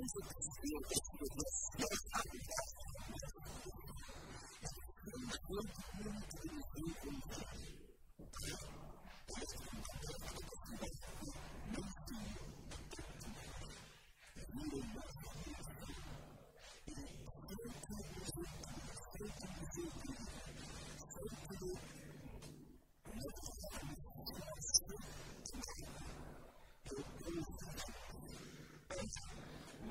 Jesus, the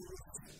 Jesus.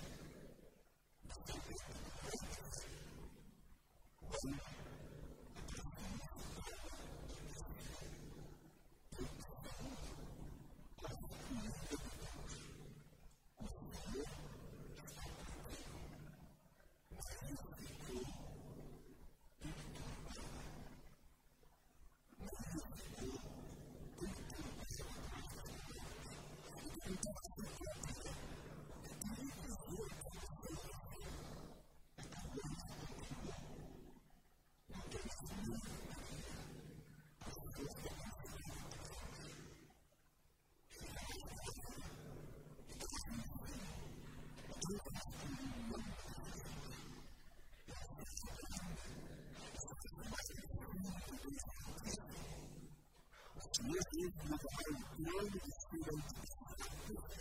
in the home, knowing the students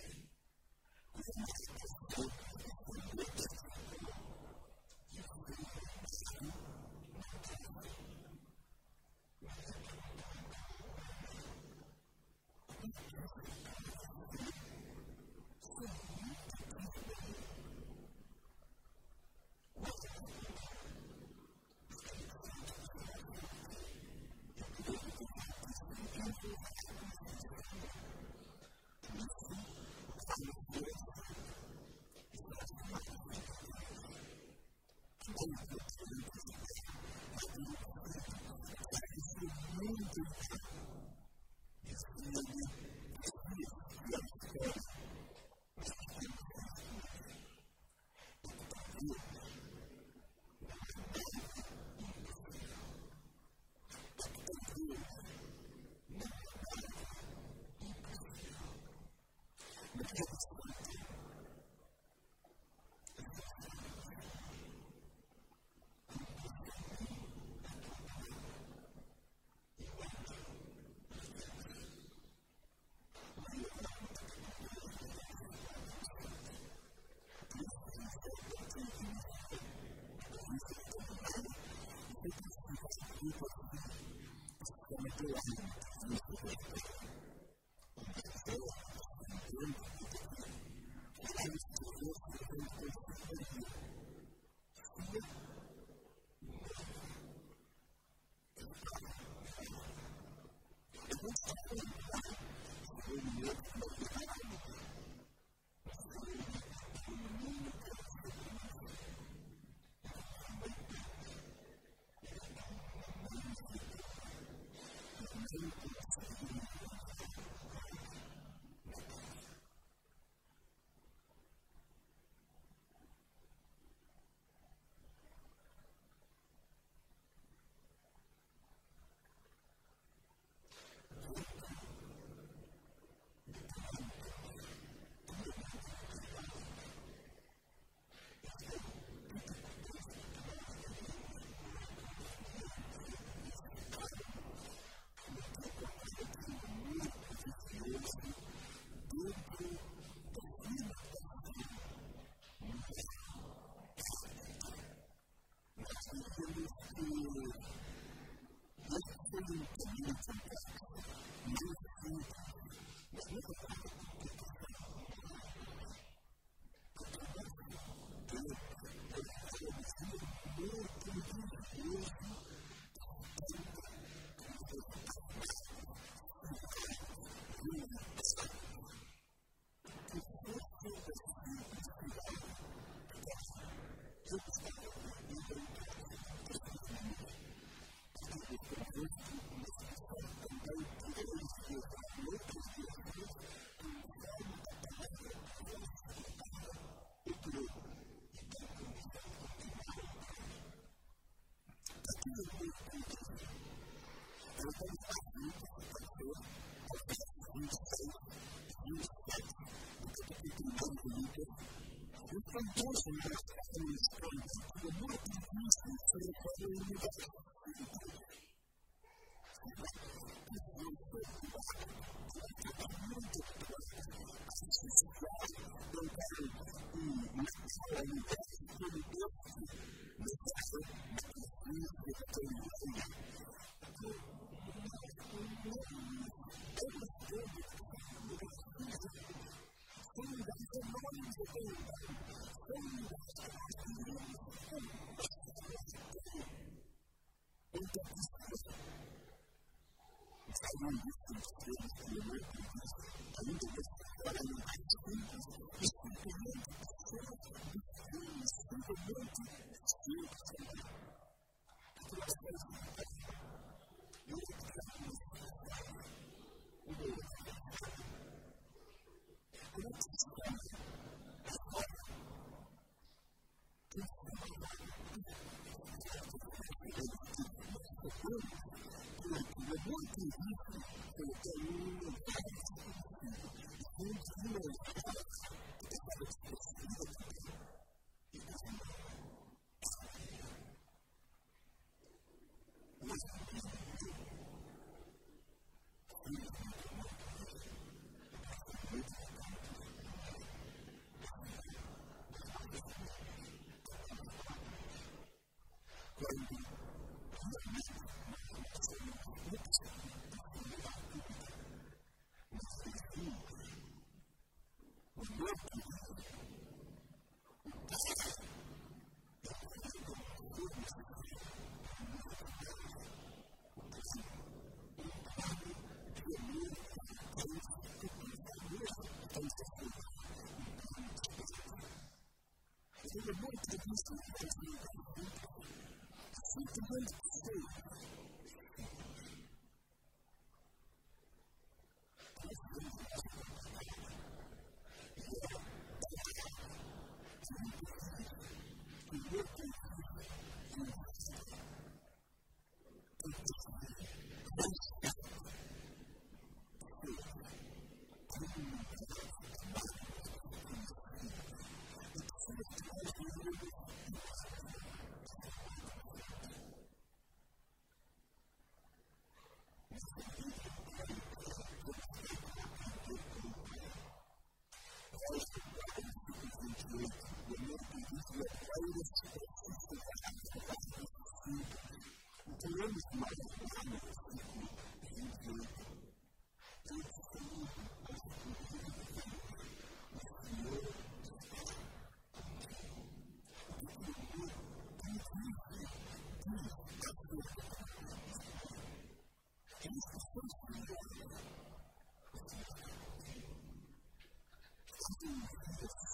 through him. con nuestras emociones, con amor que Cristo se recorre en mi vida.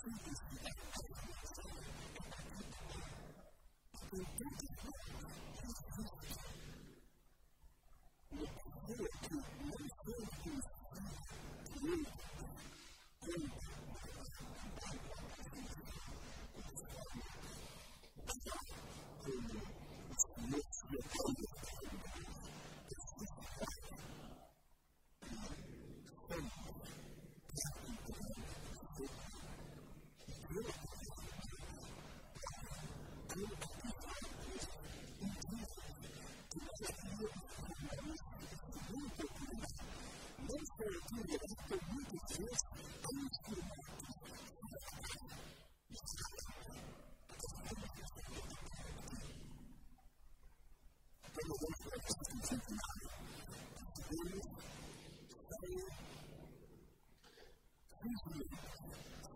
speaking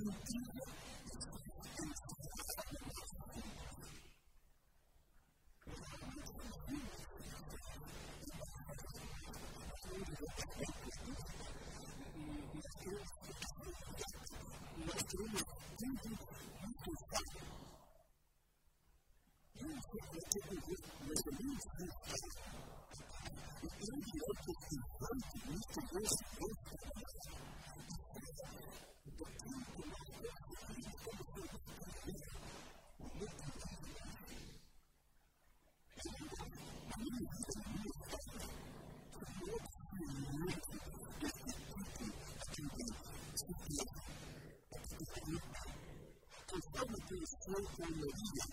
Поэтому cuerpo y medida,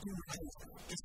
que se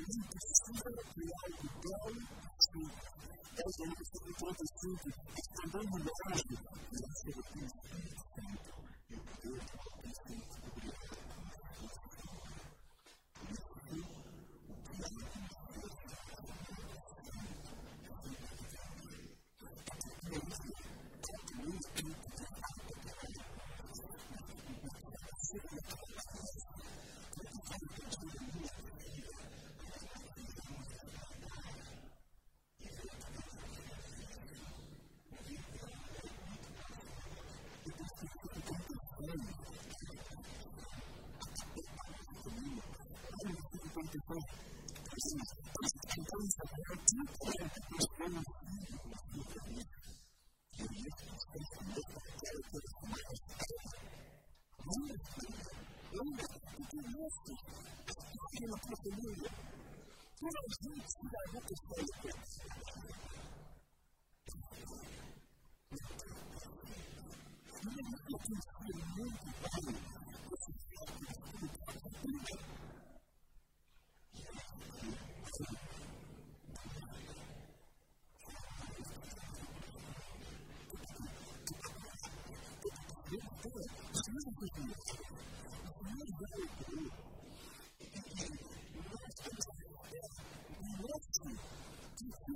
ali precisa criar algo belo e simples. Nós é ser um ponto simples, estando no lugar con tu fe. Entonces, pero tú puedes hacer una que Dios nos dé su meta, que hay que tomar su meta. ¿Dónde está? ¿Dónde está? ¿Tú qué haces? ¿Tú qué no puedes vivir? ¿Tú no puedes ir a lo que está en tu No me digas que es el mundo, ¿vale? Pues es el mundo, ¿vale?